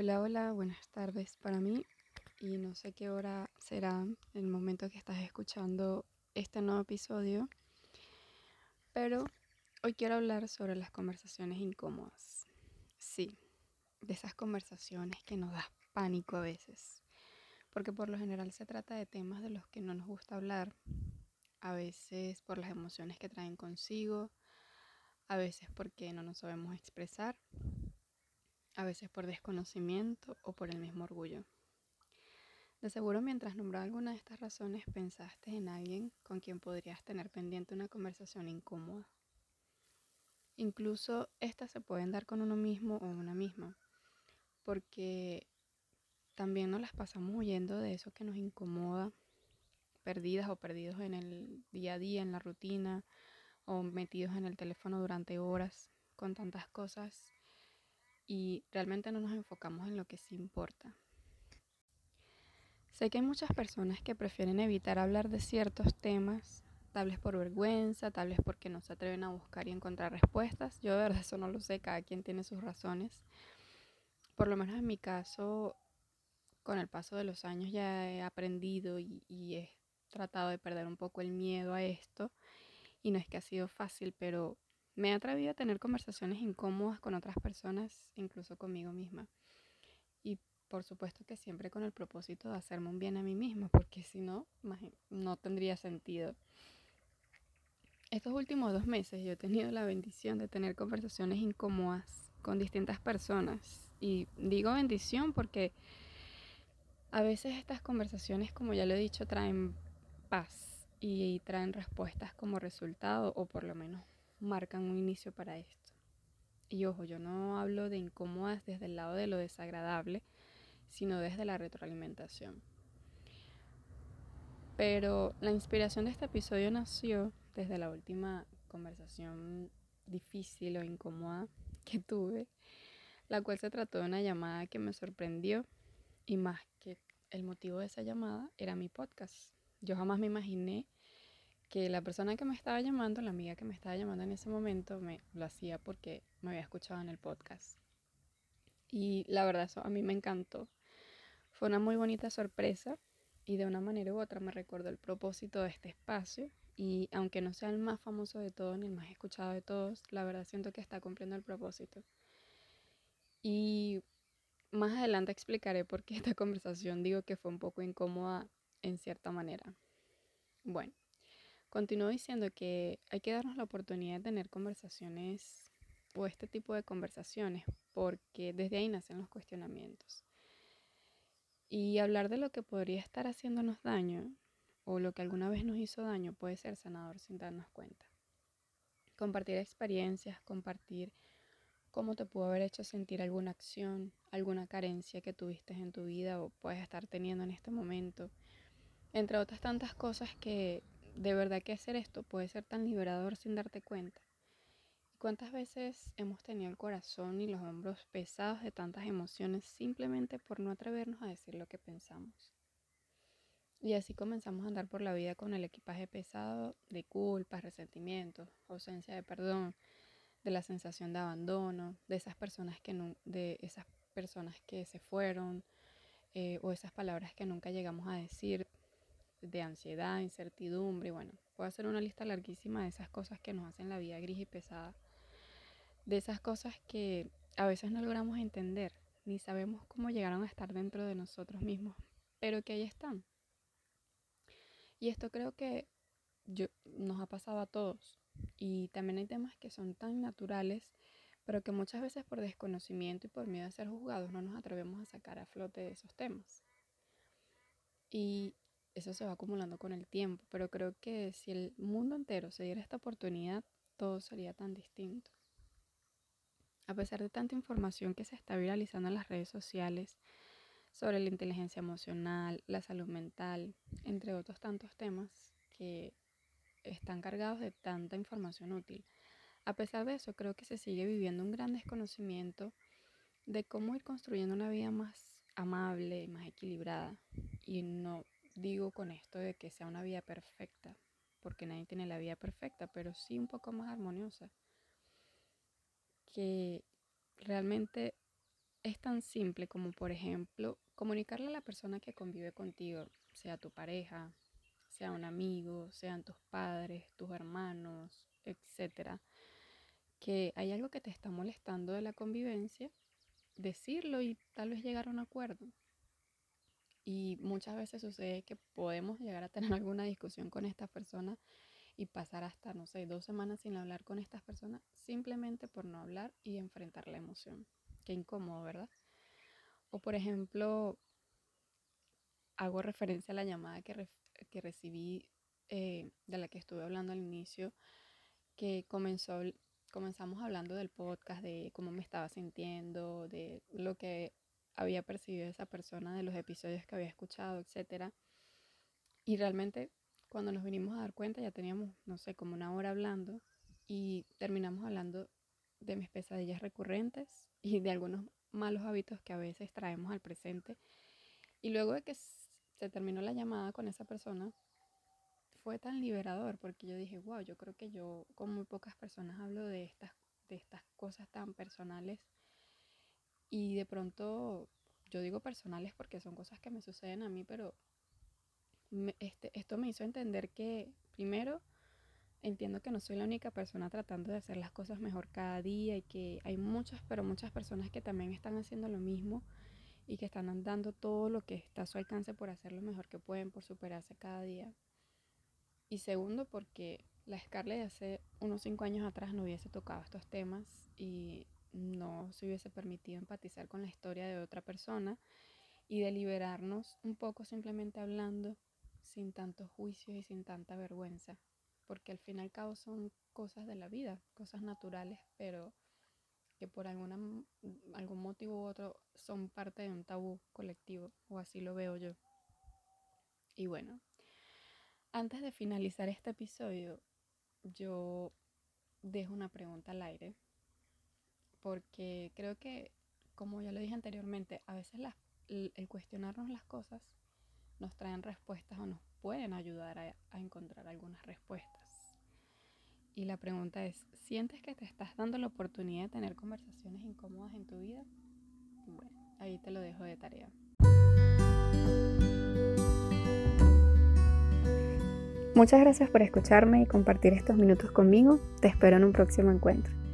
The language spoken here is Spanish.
Hola, hola, buenas tardes para mí y no sé qué hora será el momento que estás escuchando este nuevo episodio, pero hoy quiero hablar sobre las conversaciones incómodas. Sí, de esas conversaciones que nos da pánico a veces, porque por lo general se trata de temas de los que no nos gusta hablar, a veces por las emociones que traen consigo, a veces porque no nos sabemos expresar a veces por desconocimiento o por el mismo orgullo. De seguro mientras nombraba alguna de estas razones pensaste en alguien con quien podrías tener pendiente una conversación incómoda. Incluso estas se pueden dar con uno mismo o una misma, porque también nos las pasamos huyendo de eso que nos incomoda, perdidas o perdidos en el día a día, en la rutina, o metidos en el teléfono durante horas con tantas cosas y realmente no nos enfocamos en lo que sí importa. Sé que hay muchas personas que prefieren evitar hablar de ciertos temas, tal vez por vergüenza, tal vez porque no se atreven a buscar y encontrar respuestas. Yo de verdad eso no lo sé, cada quien tiene sus razones. Por lo menos en mi caso, con el paso de los años ya he aprendido y, y he tratado de perder un poco el miedo a esto. Y no es que ha sido fácil, pero me he atrevido a tener conversaciones incómodas con otras personas, incluso conmigo misma. Y por supuesto que siempre con el propósito de hacerme un bien a mí misma, porque si no, no tendría sentido. Estos últimos dos meses yo he tenido la bendición de tener conversaciones incómodas con distintas personas. Y digo bendición porque a veces estas conversaciones, como ya lo he dicho, traen paz y traen respuestas como resultado, o por lo menos marcan un inicio para esto. Y ojo, yo no hablo de incómodas desde el lado de lo desagradable, sino desde la retroalimentación. Pero la inspiración de este episodio nació desde la última conversación difícil o incómoda que tuve, la cual se trató de una llamada que me sorprendió y más que el motivo de esa llamada era mi podcast. Yo jamás me imaginé que la persona que me estaba llamando, la amiga que me estaba llamando en ese momento, me lo hacía porque me había escuchado en el podcast. Y la verdad eso a mí me encantó. Fue una muy bonita sorpresa y de una manera u otra me recordó el propósito de este espacio y aunque no sea el más famoso de todos ni el más escuchado de todos, la verdad siento que está cumpliendo el propósito. Y más adelante explicaré por qué esta conversación digo que fue un poco incómoda en cierta manera. Bueno, Continúo diciendo que hay que darnos la oportunidad de tener conversaciones o este tipo de conversaciones, porque desde ahí nacen los cuestionamientos. Y hablar de lo que podría estar haciéndonos daño o lo que alguna vez nos hizo daño puede ser sanador sin darnos cuenta. Compartir experiencias, compartir cómo te pudo haber hecho sentir alguna acción, alguna carencia que tuviste en tu vida o puedes estar teniendo en este momento, entre otras tantas cosas que de verdad que hacer esto puede ser tan liberador sin darte cuenta. ¿Cuántas veces hemos tenido el corazón y los hombros pesados de tantas emociones simplemente por no atrevernos a decir lo que pensamos? Y así comenzamos a andar por la vida con el equipaje pesado de culpas, resentimientos, ausencia de perdón, de la sensación de abandono, de esas personas que de esas personas que se fueron eh, o esas palabras que nunca llegamos a decir, de ansiedad, incertidumbre, bueno, puedo hacer una lista larguísima de esas cosas que nos hacen la vida gris y pesada, de esas cosas que a veces no logramos entender, ni sabemos cómo llegaron a estar dentro de nosotros mismos, pero que ahí están. Y esto creo que yo, nos ha pasado a todos. Y también hay temas que son tan naturales, pero que muchas veces por desconocimiento y por miedo a ser juzgados no nos atrevemos a sacar a flote de esos temas. Y eso se va acumulando con el tiempo, pero creo que si el mundo entero se diera esta oportunidad, todo sería tan distinto. A pesar de tanta información que se está viralizando en las redes sociales sobre la inteligencia emocional, la salud mental, entre otros tantos temas que están cargados de tanta información útil, a pesar de eso creo que se sigue viviendo un gran desconocimiento de cómo ir construyendo una vida más amable, más equilibrada y no digo con esto de que sea una vida perfecta, porque nadie tiene la vida perfecta, pero sí un poco más armoniosa. Que realmente es tan simple como, por ejemplo, comunicarle a la persona que convive contigo, sea tu pareja, sea un amigo, sean tus padres, tus hermanos, etcétera, que hay algo que te está molestando de la convivencia, decirlo y tal vez llegar a un acuerdo. Y muchas veces sucede que podemos llegar a tener alguna discusión con estas personas y pasar hasta, no sé, dos semanas sin hablar con estas personas simplemente por no hablar y enfrentar la emoción. Qué incómodo, ¿verdad? O por ejemplo, hago referencia a la llamada que, que recibí eh, de la que estuve hablando al inicio, que comenzó, comenzamos hablando del podcast, de cómo me estaba sintiendo, de lo que había percibido esa persona, de los episodios que había escuchado, etc. Y realmente cuando nos vinimos a dar cuenta ya teníamos, no sé, como una hora hablando y terminamos hablando de mis pesadillas recurrentes y de algunos malos hábitos que a veces traemos al presente. Y luego de que se terminó la llamada con esa persona, fue tan liberador porque yo dije, wow, yo creo que yo con muy pocas personas hablo de estas, de estas cosas tan personales y de pronto yo digo personales porque son cosas que me suceden a mí, pero este, esto me hizo entender que primero entiendo que no soy la única persona tratando de hacer las cosas mejor cada día y que hay muchas, pero muchas personas que también están haciendo lo mismo y que están dando todo lo que está a su alcance por hacer lo mejor que pueden, por superarse cada día. Y segundo, porque la Scarlett de hace unos cinco años atrás no hubiese tocado estos temas y no se hubiese permitido empatizar con la historia de otra persona y de liberarnos un poco simplemente hablando sin tantos juicios y sin tanta vergüenza, porque al fin y al cabo son cosas de la vida, cosas naturales, pero que por alguna, algún motivo u otro son parte de un tabú colectivo, o así lo veo yo. Y bueno, antes de finalizar este episodio, yo dejo una pregunta al aire, porque creo que, como ya lo dije anteriormente, a veces el cuestionarnos las cosas nos traen respuestas o nos pueden ayudar a, a encontrar algunas respuestas. Y la pregunta es, ¿sientes que te estás dando la oportunidad de tener conversaciones incómodas en tu vida? Bueno, ahí te lo dejo de tarea. Muchas gracias por escucharme y compartir estos minutos conmigo. Te espero en un próximo encuentro.